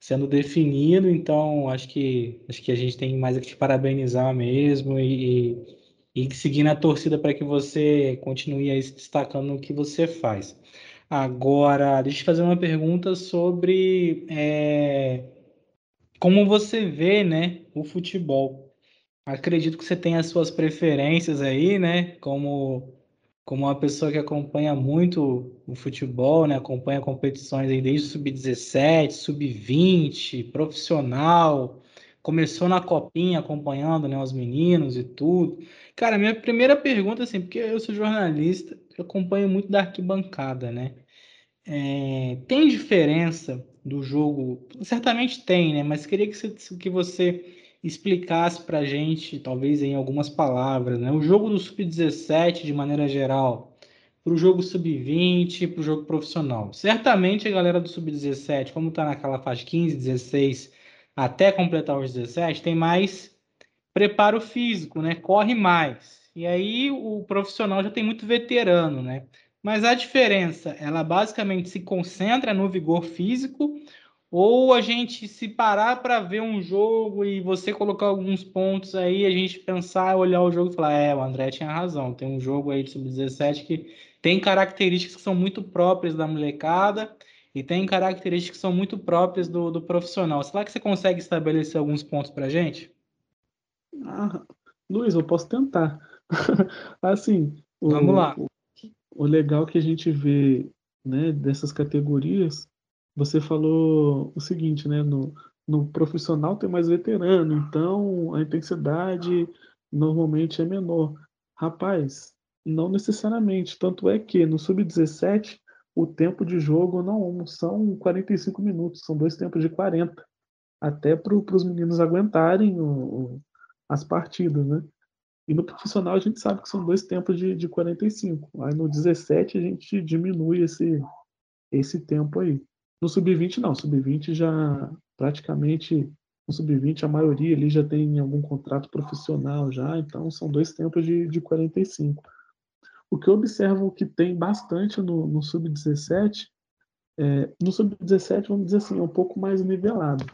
sendo definido, então acho que acho que a gente tem mais a te parabenizar mesmo e, e, e seguir na torcida para que você continue aí se destacando no que você faz. Agora, deixa eu fazer uma pergunta sobre é, como você vê né, o futebol. Acredito que você tem as suas preferências aí, né? Como como uma pessoa que acompanha muito o futebol, né? Acompanha competições aí desde sub-17, sub-20, profissional, começou na copinha acompanhando, né, os meninos e tudo. Cara, minha primeira pergunta assim, porque eu sou jornalista, eu acompanho muito da arquibancada, né? É, tem diferença do jogo? Certamente tem, né? Mas queria que você, que você explicasse para gente, talvez em algumas palavras, né? o jogo do sub-17 de maneira geral, para o jogo sub-20, para o jogo profissional. Certamente a galera do sub-17, como está naquela faixa 15, 16, até completar os 17, tem mais preparo físico, né? Corre mais. E aí o profissional já tem muito veterano, né? Mas a diferença, ela basicamente se concentra no vigor físico ou a gente se parar para ver um jogo e você colocar alguns pontos aí, a gente pensar, olhar o jogo e falar: é, o André tinha razão. Tem um jogo aí de sub-17 que tem características que são muito próprias da molecada e tem características que são muito próprias do, do profissional. Será que você consegue estabelecer alguns pontos para gente? Ah, Luiz, eu posso tentar. [laughs] assim, vamos o, lá. O, o legal que a gente vê né, dessas categorias você falou o seguinte, né? No, no profissional tem mais veterano, então a intensidade normalmente é menor. Rapaz, não necessariamente. Tanto é que no sub-17 o tempo de jogo não são 45 minutos, são dois tempos de 40. Até para os meninos aguentarem o, as partidas, né? E no profissional a gente sabe que são dois tempos de, de 45. Aí no 17 a gente diminui esse, esse tempo aí. No sub-20 não, sub-20 já praticamente no sub-20 a maioria ali já tem algum contrato profissional já, então são dois tempos de, de 45. O que eu observo que tem bastante no, no sub-17 É, no sub-17, vamos dizer assim, é um pouco mais nivelado.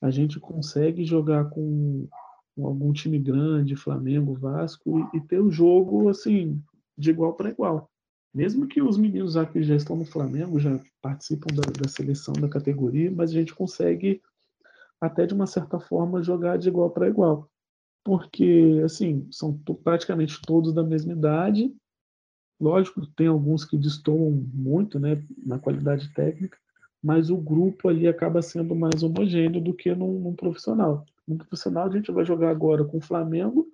A gente consegue jogar com, com algum time grande, Flamengo, Vasco, e, e ter o jogo assim de igual para igual. Mesmo que os meninos que já estão no Flamengo, já participam da, da seleção da categoria, mas a gente consegue até de uma certa forma jogar de igual para igual porque assim são praticamente todos da mesma idade Lógico, tem alguns que destoam muito né, na qualidade técnica, mas o grupo ali acaba sendo mais homogêneo do que num, num profissional. No profissional, a gente vai jogar agora com o Flamengo,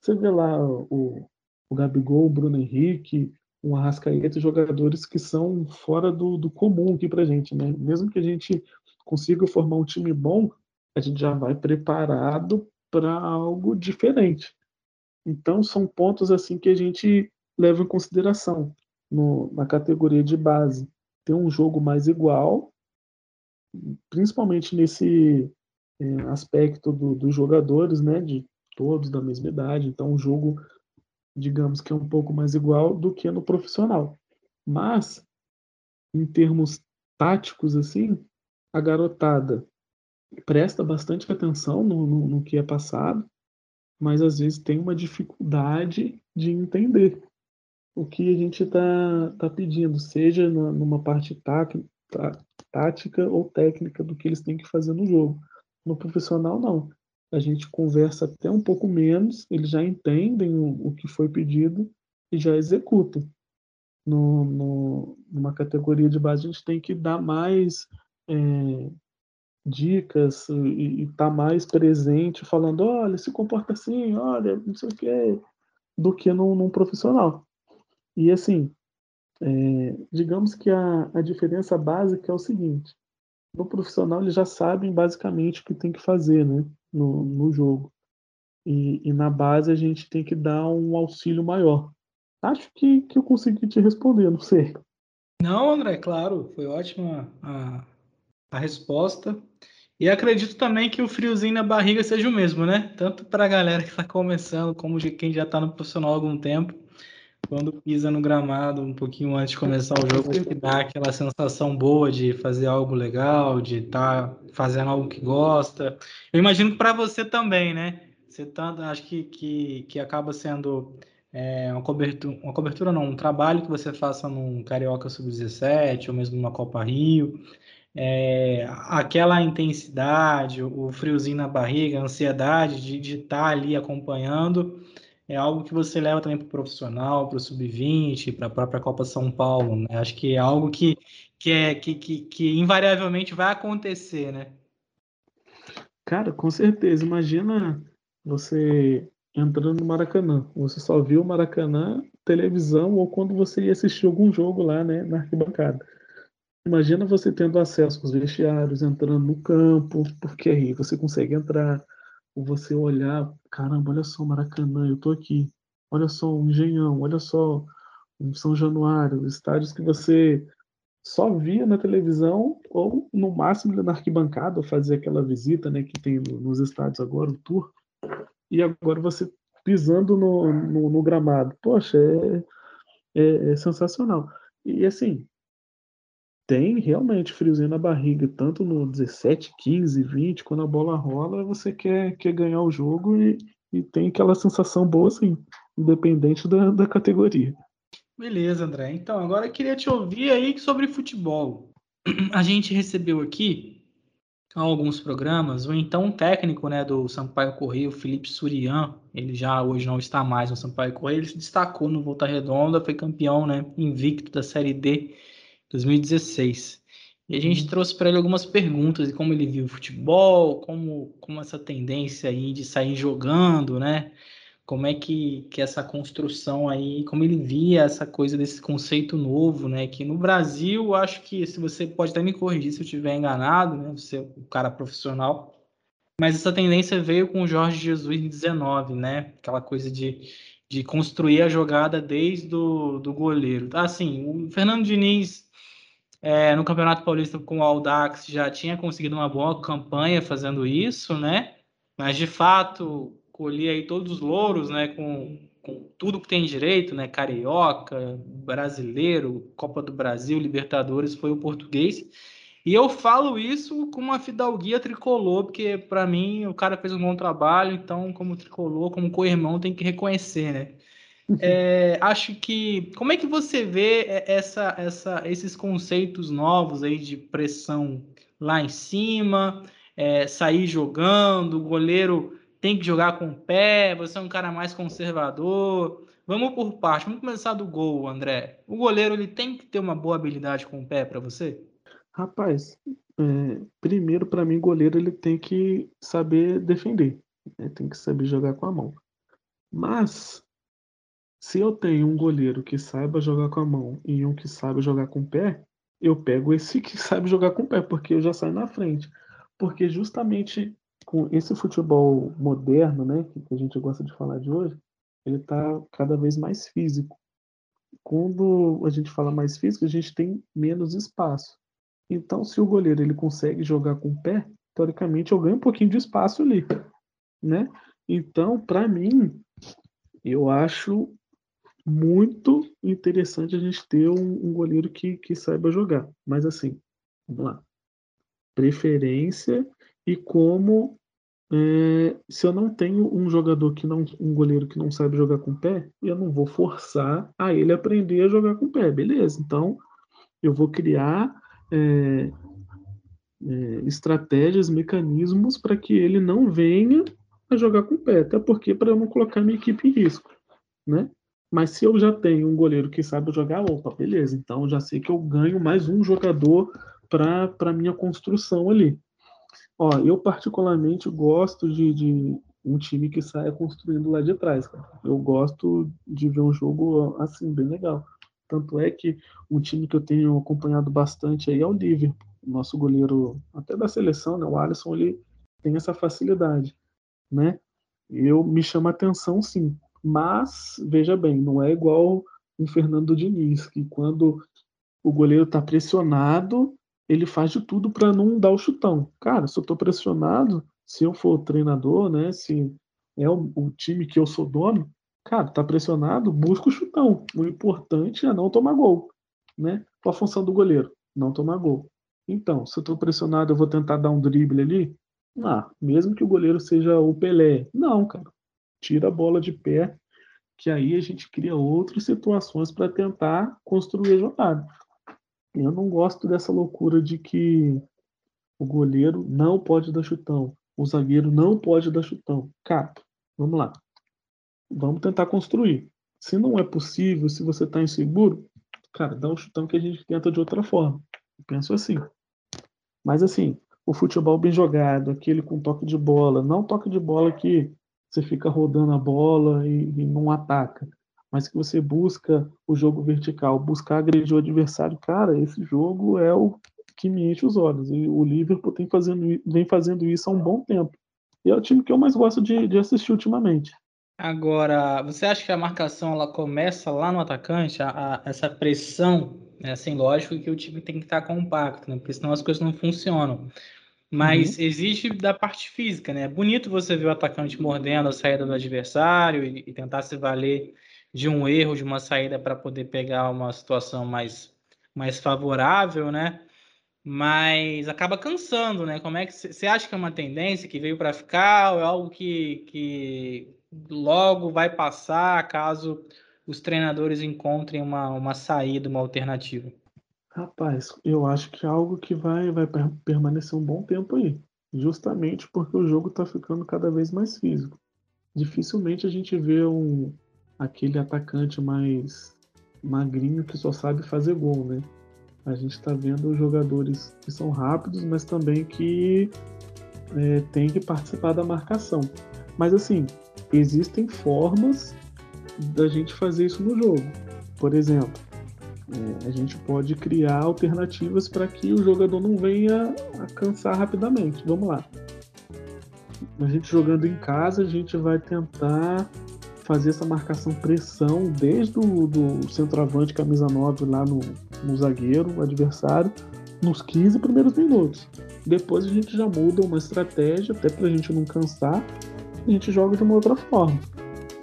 você vê lá o, o Gabigol, o Bruno Henrique, o Arrascaeta, jogadores que são fora do, do comum aqui pra gente, né? Mesmo que a gente consiga formar um time bom, a gente já vai preparado para algo diferente. Então, são pontos assim que a gente leva em consideração no, na categoria de base ter um jogo mais igual, principalmente nesse é, aspecto do, dos jogadores, né, de todos da mesma idade. Então, um jogo, digamos que é um pouco mais igual do que no profissional. Mas, em termos táticos, assim, a garotada presta bastante atenção no, no, no que é passado, mas às vezes tem uma dificuldade de entender o que a gente está tá pedindo, seja numa parte tá, tática ou técnica do que eles têm que fazer no jogo. No profissional, não. A gente conversa até um pouco menos, eles já entendem o, o que foi pedido e já executam. No, no, numa categoria de base, a gente tem que dar mais é, dicas e estar tá mais presente, falando: olha, se comporta assim, olha, não sei o quê, do que num, num profissional. E assim, é, digamos que a, a diferença básica é o seguinte: no profissional eles já sabem basicamente o que tem que fazer né, no, no jogo. E, e na base a gente tem que dar um auxílio maior. Acho que, que eu consegui te responder, não sei. Não, André, claro, foi ótima a, a resposta. E acredito também que o friozinho na barriga seja o mesmo, né? Tanto para a galera que está começando, como de quem já está no profissional há algum tempo quando pisa no gramado um pouquinho antes de começar o jogo, que dá aquela sensação boa de fazer algo legal, de estar tá fazendo algo que gosta. Eu imagino que para você também, né? Você tá, acho que, que, que acaba sendo é, uma cobertura, uma cobertura não, um trabalho que você faça num Carioca Sub-17 ou mesmo numa Copa Rio. É, aquela intensidade, o friozinho na barriga, a ansiedade de, estar tá ali acompanhando é algo que você leva também para o profissional, para o sub-20, para a própria Copa São Paulo, né? Acho que é algo que, que, é, que, que, que invariavelmente vai acontecer, né? Cara, com certeza. Imagina você entrando no Maracanã. Você só viu o Maracanã televisão ou quando você ia assistir algum jogo lá, né, na arquibancada. Imagina você tendo acesso aos vestiários, entrando no campo, porque aí você consegue entrar, você olhar, caramba, olha só o Maracanã, eu tô aqui. Olha só o Engenhão, olha só o São Januário, estádios que você só via na televisão ou no máximo na arquibancada, fazer aquela visita, né, que tem nos estádios agora, o tour. E agora você pisando no, no, no gramado. Poxa, é, é, é sensacional. E assim, tem realmente friozinho na barriga, tanto no 17, 15, 20, quando a bola rola, você quer, quer ganhar o jogo e, e tem aquela sensação boa, assim, independente da, da categoria. Beleza, André. Então, agora eu queria te ouvir aí sobre futebol. A gente recebeu aqui alguns programas, o então técnico né, do Sampaio Correio, Felipe Surian, ele já hoje não está mais no Sampaio Correio, ele se destacou no Volta Redonda, foi campeão né, invicto da Série D 2016. E a gente uhum. trouxe para ele algumas perguntas de como ele viu o futebol, como, como essa tendência aí de sair jogando, né? Como é que, que essa construção aí, como ele via essa coisa desse conceito novo, né? Que no Brasil, acho que se você pode até me corrigir se eu estiver enganado, né? Você é o cara profissional, mas essa tendência veio com o Jorge Jesus em 19, né? Aquela coisa de, de construir a jogada desde o do goleiro. Assim, o Fernando Diniz é, no Campeonato Paulista com o Aldax já tinha conseguido uma boa campanha fazendo isso, né? Mas de fato, colher aí todos os louros, né? Com, com tudo que tem direito, né? Carioca, brasileiro, Copa do Brasil, Libertadores, foi o português. E eu falo isso com uma fidalguia tricolor, porque para mim o cara fez um bom trabalho, então, como tricolor, como co-irmão, tem que reconhecer, né? É, acho que. Como é que você vê essa, essa, esses conceitos novos aí de pressão lá em cima, é, sair jogando, o goleiro tem que jogar com o pé, você é um cara mais conservador. Vamos por parte, vamos começar do gol, André. O goleiro ele tem que ter uma boa habilidade com o pé para você? Rapaz, é, primeiro para mim, goleiro ele tem que saber defender, né? tem que saber jogar com a mão. Mas se eu tenho um goleiro que saiba jogar com a mão e um que sabe jogar com o pé, eu pego esse que [laughs] sabe jogar com o pé, porque eu já saio na frente. Porque justamente com esse futebol moderno, né, que a gente gosta de falar de hoje, ele está cada vez mais físico. Quando a gente fala mais físico, a gente tem menos espaço. Então, se o goleiro ele consegue jogar com o pé, teoricamente eu ganho um pouquinho de espaço ali, né? Então, para mim, eu acho muito interessante a gente ter um, um goleiro que, que saiba jogar. Mas assim, vamos lá. Preferência e como é, se eu não tenho um jogador que não, um goleiro que não sabe jogar com o pé, eu não vou forçar a ele aprender a jogar com o pé, beleza? Então eu vou criar é, é, estratégias, mecanismos para que ele não venha a jogar com o pé, até porque para eu não colocar minha equipe em risco, né? Mas se eu já tenho um goleiro que sabe jogar, opa, beleza. Então já sei que eu ganho mais um jogador para minha construção ali. Ó, eu particularmente gosto de, de, um time que saia construindo lá de trás. Cara. Eu gosto de ver um jogo assim, bem legal. Tanto é que um time que eu tenho acompanhado bastante aí é o Liverpool. Nosso goleiro, até da seleção, né, o Alisson, ele tem essa facilidade, né? Eu me chama atenção, sim. Mas, veja bem, não é igual o Fernando Diniz, que quando o goleiro está pressionado, ele faz de tudo para não dar o chutão. Cara, se eu estou pressionado, se eu for treinador, né, se é o, o, time que eu sou dono, cara, tá pressionado, busca o chutão. O importante é não tomar gol, né? Qual a função do goleiro? Não tomar gol. Então, se eu estou pressionado, eu vou tentar dar um drible ali? Ah, mesmo que o goleiro seja o Pelé. Não, cara tira a bola de pé, que aí a gente cria outras situações para tentar construir a jogada. Eu não gosto dessa loucura de que o goleiro não pode dar chutão, o zagueiro não pode dar chutão. Cara, vamos lá. Vamos tentar construir. Se não é possível, se você está inseguro, cara, dá um chutão que a gente tenta de outra forma. Eu penso assim. Mas assim, o futebol bem jogado, aquele com toque de bola, não toque de bola que você fica rodando a bola e, e não ataca, mas que você busca o jogo vertical, buscar agredir o adversário, cara, esse jogo é o que me enche os olhos. E o Liverpool tem fazendo, vem fazendo isso há um bom tempo. E é o time que eu mais gosto de, de assistir ultimamente. Agora, você acha que a marcação ela começa lá no atacante, a, a, essa pressão, é assim, lógico que o time tem que estar compacto, né? Porque senão as coisas não funcionam. Mas uhum. existe da parte física, né? É bonito você ver o atacante mordendo a saída do adversário e, e tentar se valer de um erro, de uma saída para poder pegar uma situação mais, mais favorável, né? Mas acaba cansando, né? Como é que você acha que é uma tendência que veio para ficar ou é algo que, que logo vai passar caso os treinadores encontrem uma, uma saída, uma alternativa? Rapaz, eu acho que é algo que vai, vai permanecer um bom tempo aí. Justamente porque o jogo está ficando cada vez mais físico. Dificilmente a gente vê um, aquele atacante mais magrinho que só sabe fazer gol, né? A gente está vendo jogadores que são rápidos, mas também que é, tem que participar da marcação. Mas assim, existem formas da gente fazer isso no jogo. Por exemplo, é, a gente pode criar alternativas para que o jogador não venha a cansar rapidamente. Vamos lá. A gente jogando em casa, a gente vai tentar fazer essa marcação pressão desde o do centroavante camisa 9 lá no, no zagueiro, adversário, nos 15 primeiros minutos. Depois a gente já muda uma estratégia, até para a gente não cansar, a gente joga de uma outra forma.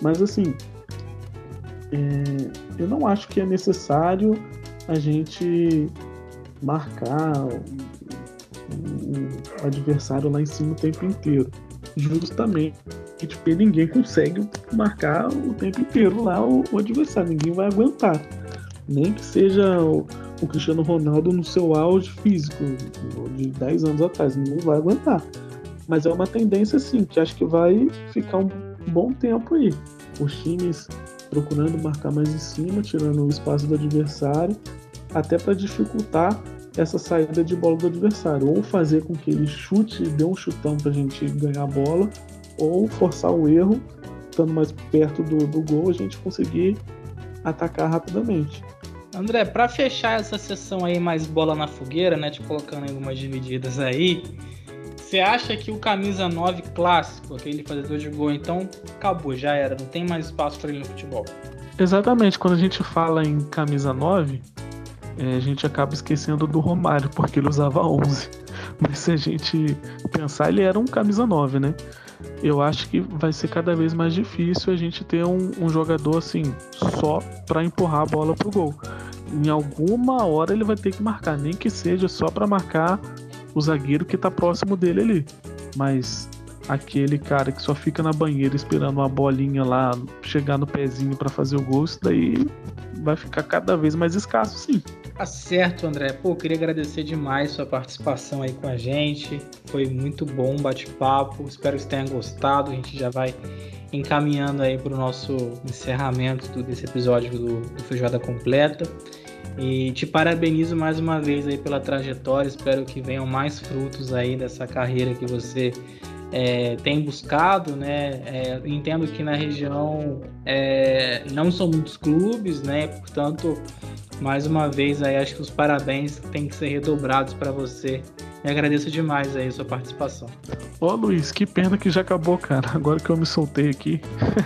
Mas assim, é, eu não acho que é necessário a gente marcar o, adversário lá em cima o tempo inteiro. Justamente porque ninguém consegue marcar o tempo inteiro lá o, o adversário, ninguém vai aguentar. Nem que seja o, o Cristiano Ronaldo no seu auge físico de 10 anos atrás, não vai aguentar. Mas é uma tendência sim, que acho que vai ficar um bom tempo aí. Os times procurando marcar mais em cima, tirando o espaço do adversário, até para dificultar essa saída de bola do adversário, ou fazer com que ele chute, dê um chutão para a gente ganhar a bola, ou forçar o erro, estando mais perto do, do gol, a gente conseguir atacar rapidamente. André, para fechar essa sessão aí mais bola na fogueira, né, te colocando algumas divididas aí, você acha que o camisa 9 clássico, aquele fazedor de gol, então acabou, já era, não tem mais espaço para ele no futebol? Exatamente, quando a gente fala em camisa 9, é, a gente acaba esquecendo do Romário, porque ele usava 11. Mas se a gente pensar, ele era um camisa 9, né? Eu acho que vai ser cada vez mais difícil a gente ter um, um jogador assim, só para empurrar a bola pro gol. Em alguma hora ele vai ter que marcar, nem que seja só para marcar o zagueiro que tá próximo dele ali. Mas aquele cara que só fica na banheira esperando uma bolinha lá chegar no pezinho para fazer o gol, isso daí vai ficar cada vez mais escasso, sim. Tá certo, André. Pô, queria agradecer demais sua participação aí com a gente. Foi muito bom o bate-papo. Espero que você tenha gostado. A gente já vai encaminhando aí para o nosso encerramento desse episódio do, do Feijoada Completa. E te parabenizo mais uma vez aí pela trajetória. Espero que venham mais frutos aí dessa carreira que você é, tem buscado, né? É, entendo que na região é, não são muitos clubes, né? Portanto, mais uma vez aí acho que os parabéns têm que ser redobrados para você. E agradeço demais aí a sua participação. Ô Luiz, que pena que já acabou, cara. Agora que eu me soltei aqui.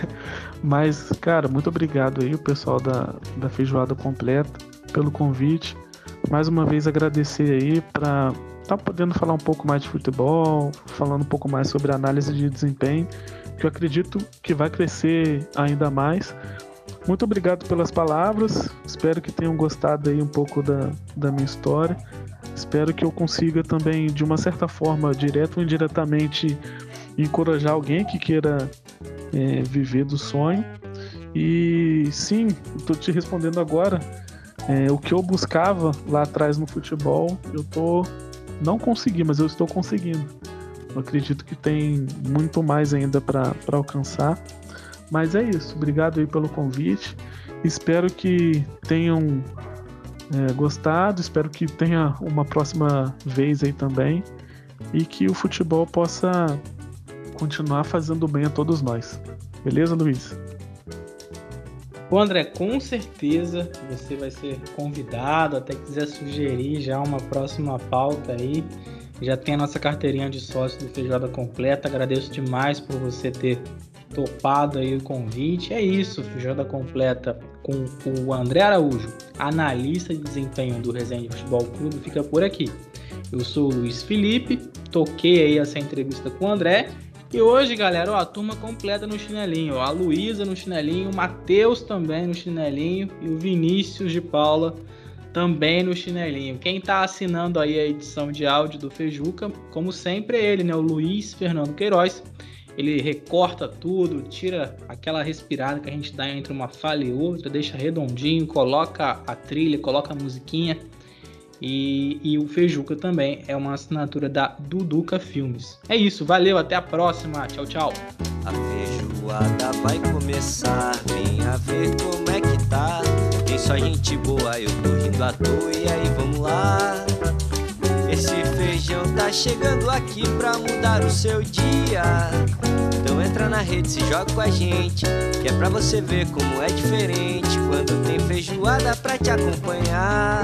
[laughs] Mas, cara, muito obrigado aí, o pessoal da, da Feijoada Completa, pelo convite. Mais uma vez agradecer aí para estar tá podendo falar um pouco mais de futebol, falando um pouco mais sobre análise de desempenho, que eu acredito que vai crescer ainda mais. Muito obrigado pelas palavras. Espero que tenham gostado aí um pouco da, da minha história. Espero que eu consiga também, de uma certa forma, direto ou indiretamente, encorajar alguém que queira é, viver do sonho. E sim, estou te respondendo agora. É, o que eu buscava lá atrás no futebol, eu tô não consegui, mas eu estou conseguindo. Eu acredito que tem muito mais ainda para alcançar. Mas é isso. Obrigado aí pelo convite. Espero que tenham é, gostado. Espero que tenha uma próxima vez aí também. E que o futebol possa continuar fazendo bem a todos nós. Beleza, Luiz? Bom, André, com certeza você vai ser convidado, até quiser sugerir já uma próxima pauta aí. Já tem a nossa carteirinha de sócio do Feijoada Completa. Agradeço demais por você ter topado aí o convite. É isso, Feijoada Completa com o André Araújo, analista de desempenho do Resende Futebol Clube, fica por aqui. Eu sou o Luiz Felipe, toquei aí essa entrevista com o André. E hoje, galera, ó, a turma completa no chinelinho. Ó, a Luísa no chinelinho, o Matheus também no chinelinho e o Vinícius de Paula também no chinelinho. Quem tá assinando aí a edição de áudio do Fejuca, como sempre, é ele, né? O Luiz Fernando Queiroz ele recorta tudo, tira aquela respirada que a gente dá entre uma falha e outra, deixa redondinho, coloca a trilha, coloca a musiquinha. E, e o Fejuca também é uma assinatura da Duduca Filmes. É isso, valeu, até a próxima, tchau, tchau. A feijoada vai começar, venha ver como é que tá. Tem só gente boa, eu tô rindo à toa, e aí vamos lá. Esse feijão tá chegando aqui pra mudar o seu dia. Então entra na rede, se joga com a gente, que é pra você ver como é diferente quando tem feijoada pra te acompanhar.